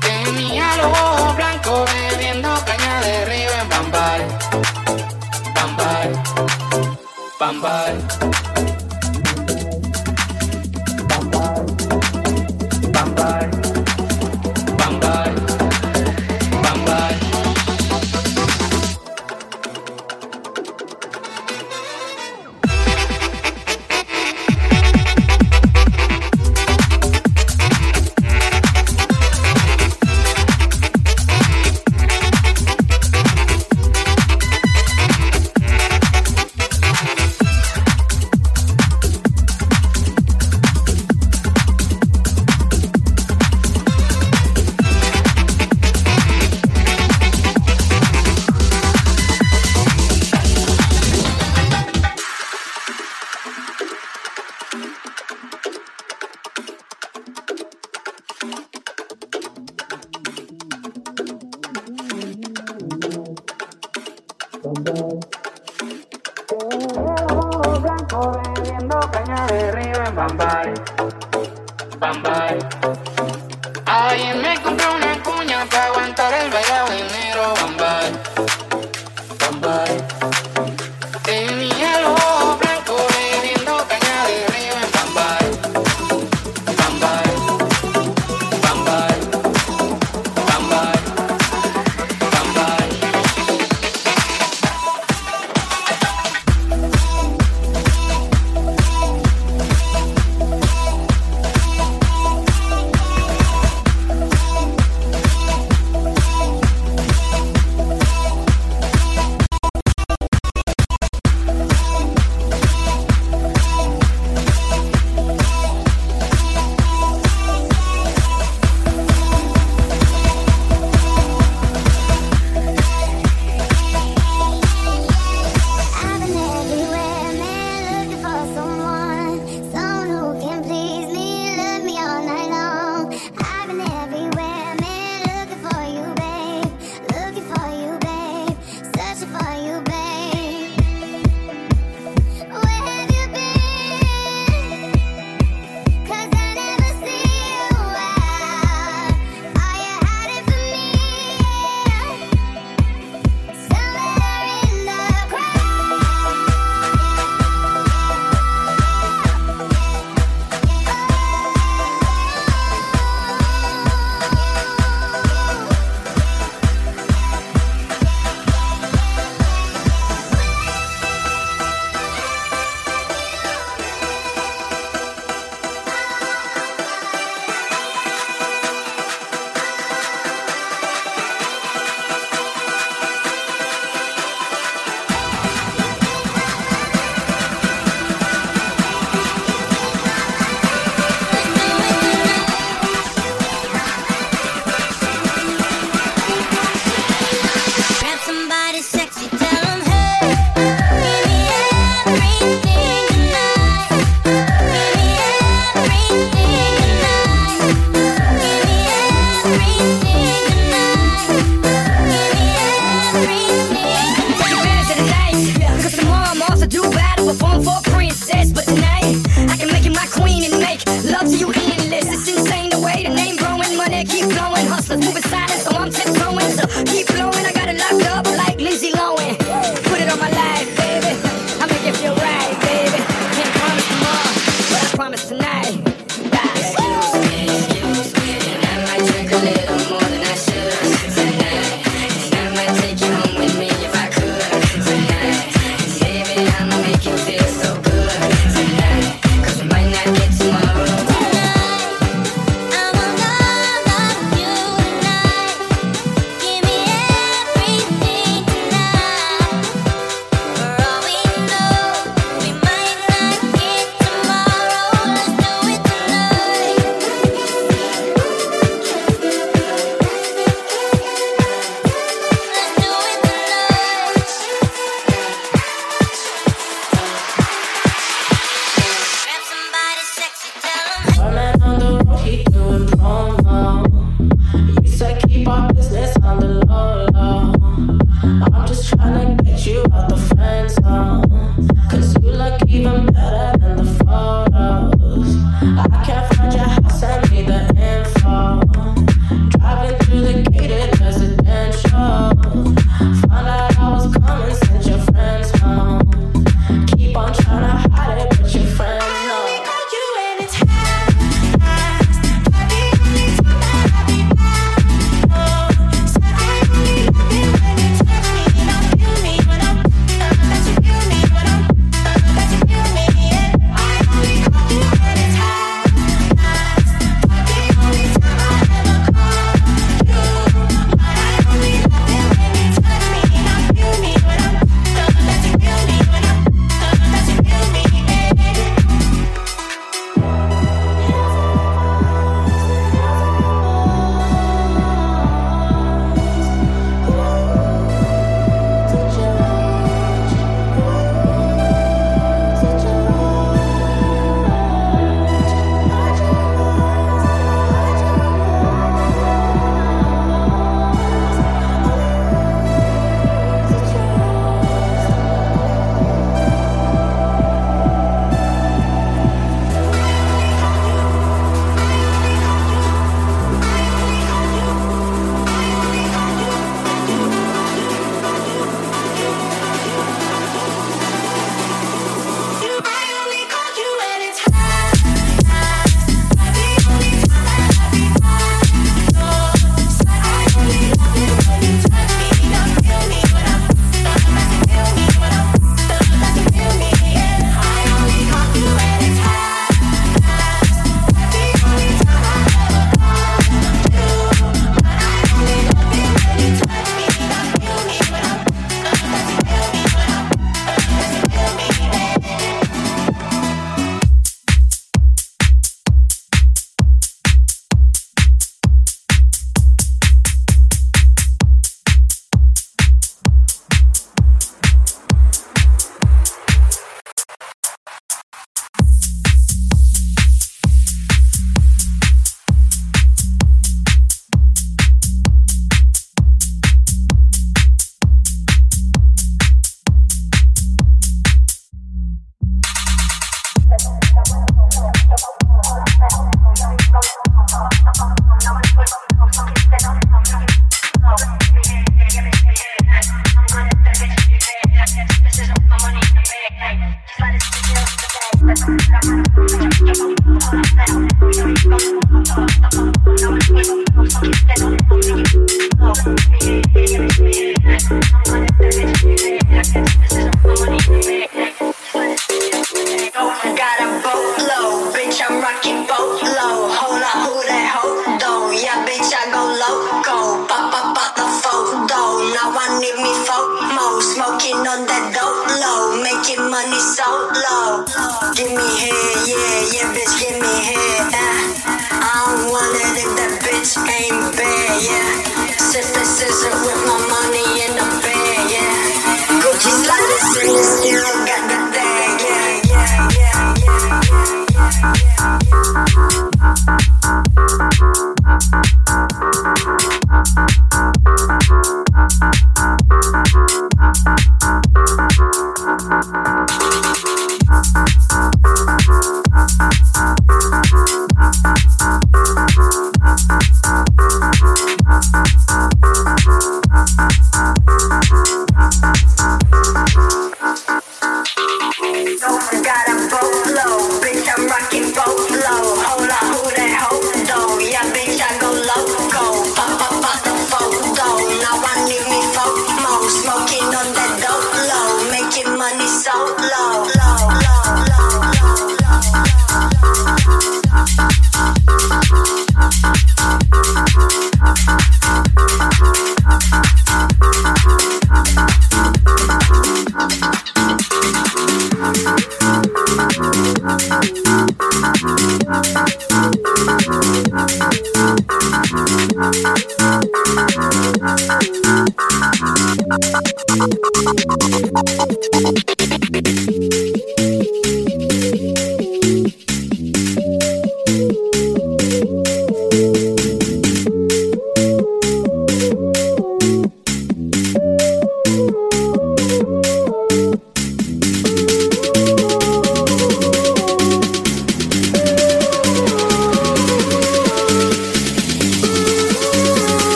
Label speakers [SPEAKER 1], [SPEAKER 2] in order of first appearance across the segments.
[SPEAKER 1] Tenía los ojos blancos bebiendo caña de río en Bambay. Bambay. Bambay.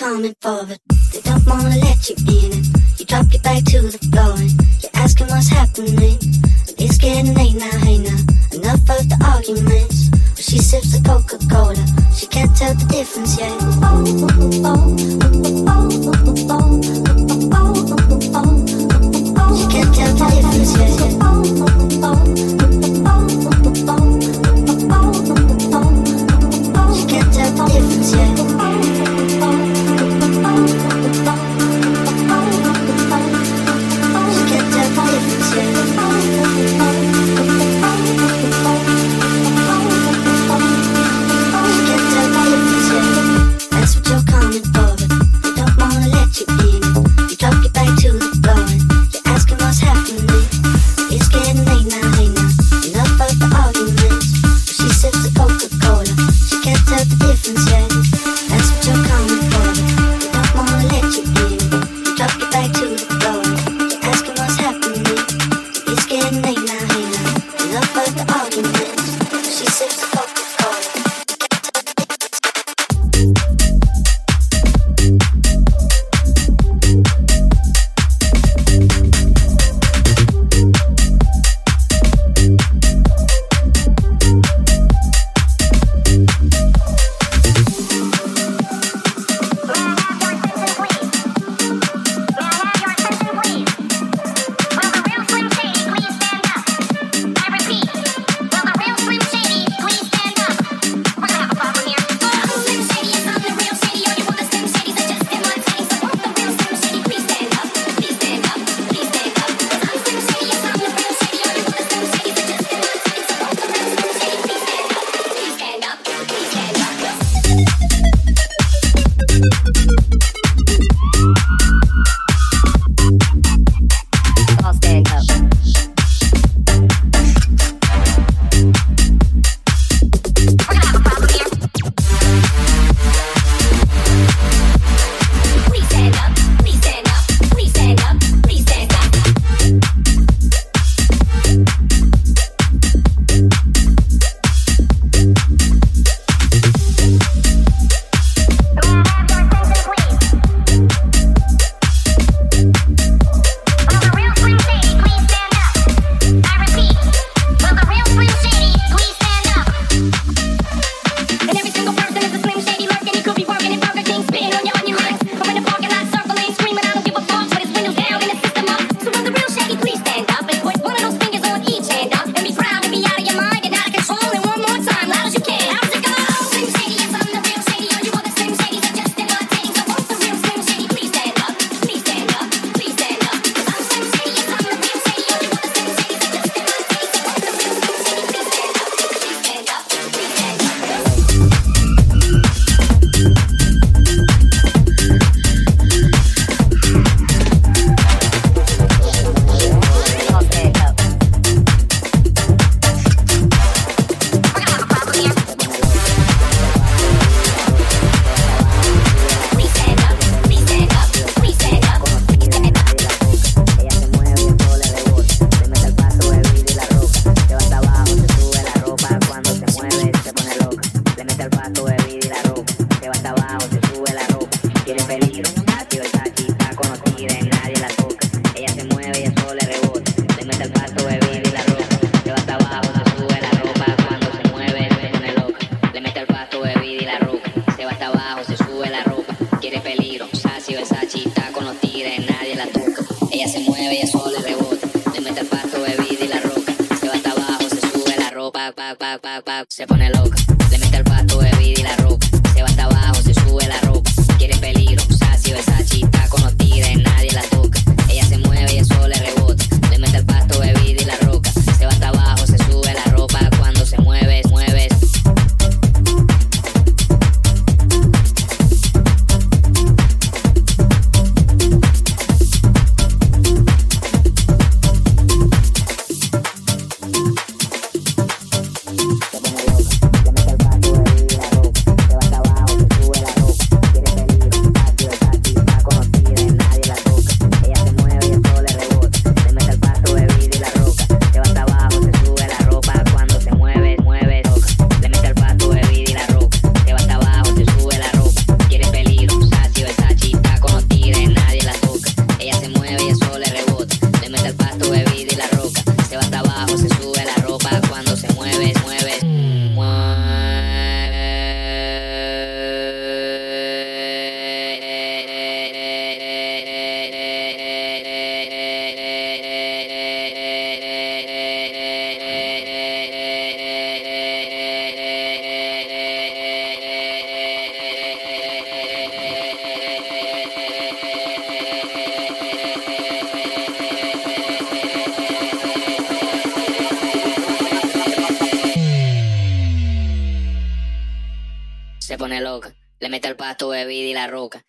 [SPEAKER 2] common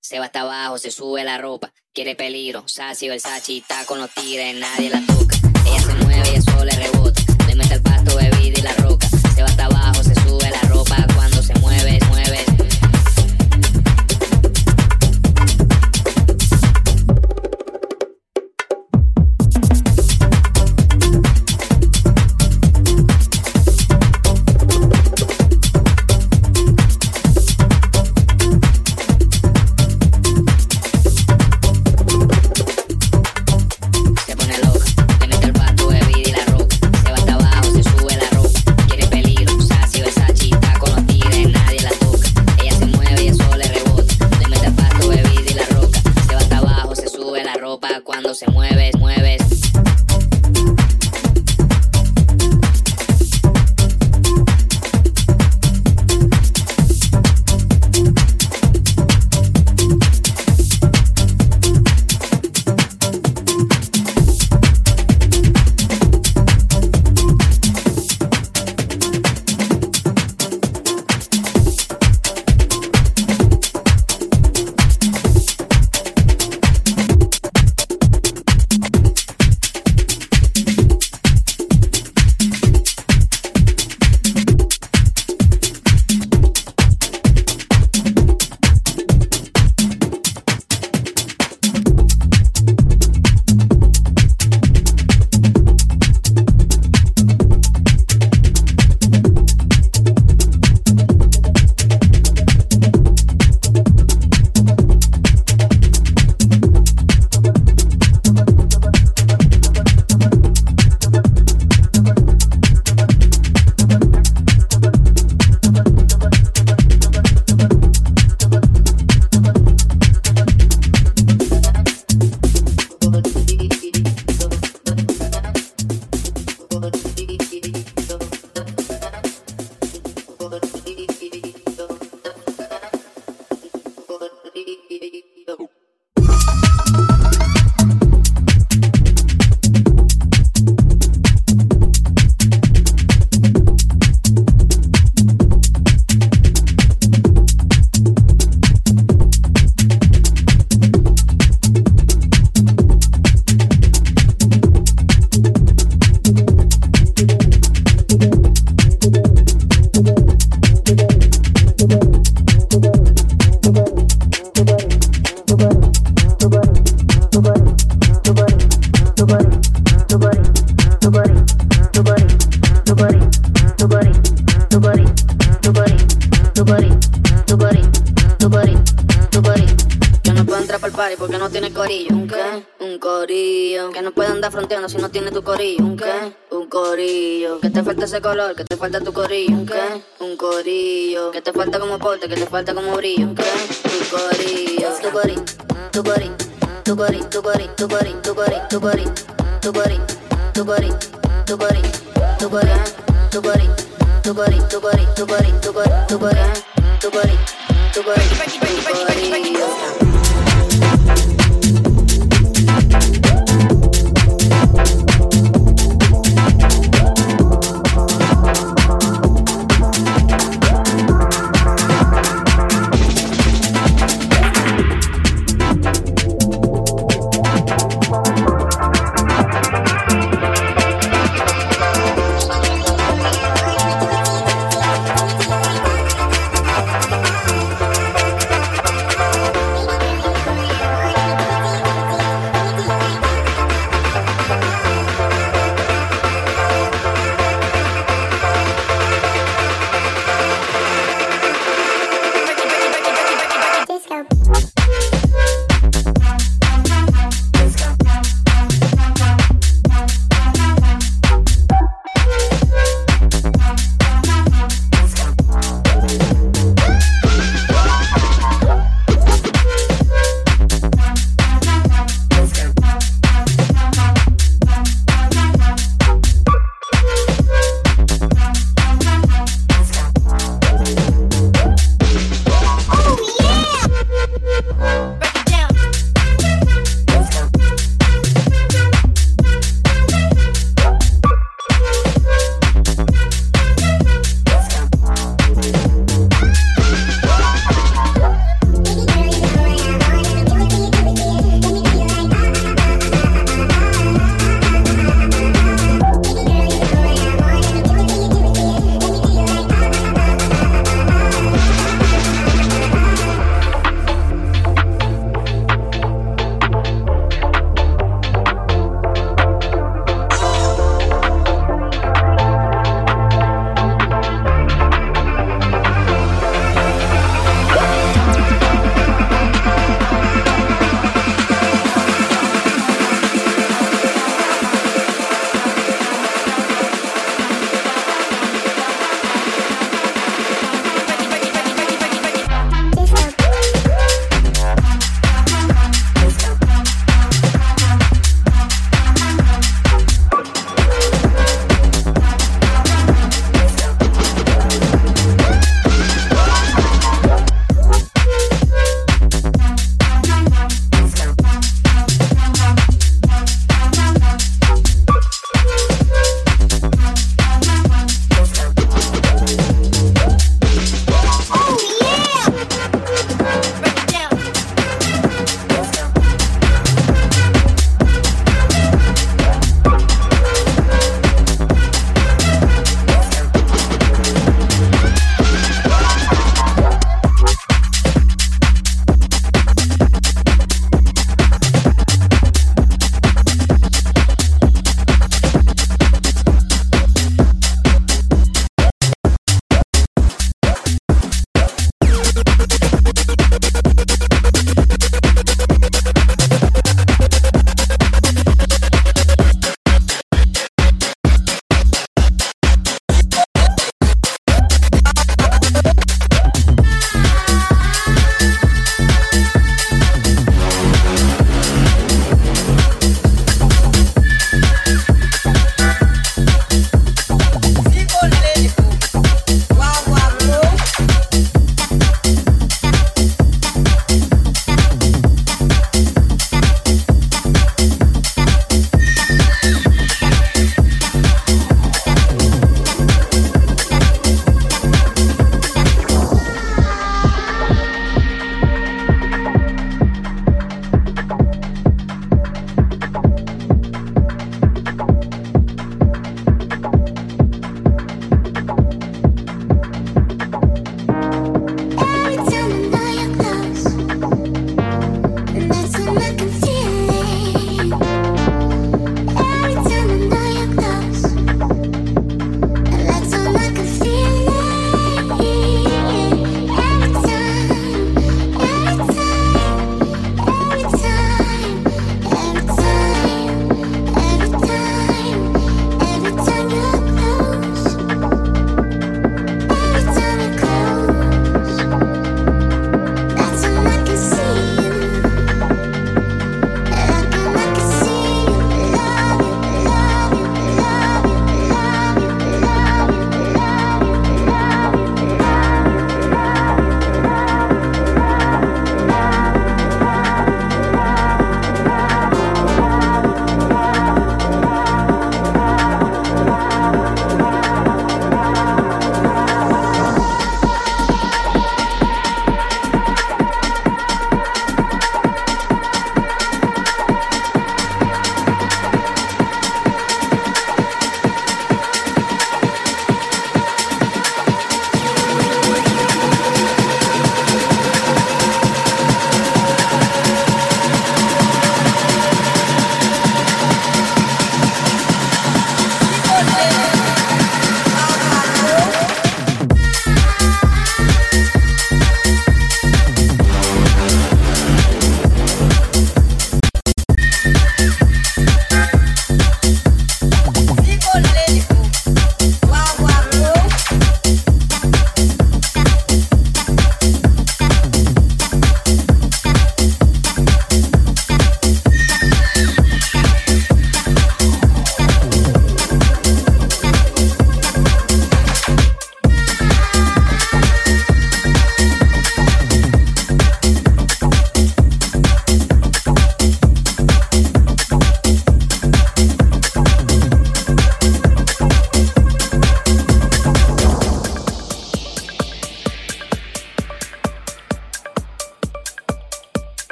[SPEAKER 2] Se va hasta abajo, se sube la ropa. Quiere peligro, Sassy Versace está con los tigres, nadie la toca. Ella se mueve y eso le rebota. Le mete al pasto bebida y la roca. Se va hasta abajo, se sube la ropa.
[SPEAKER 3] Que te falta tu corillo. ¿Un qué? Un corillo. Que te falta como porte, que te falta como brillo. ¿Un qué? Un corillo, tu corillo, tu corillo, tu corillo, tu corillo, tu corillo, tu corillo, tu corillo,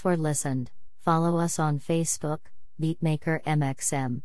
[SPEAKER 4] For listened. Follow us on Facebook, Beatmaker MXM.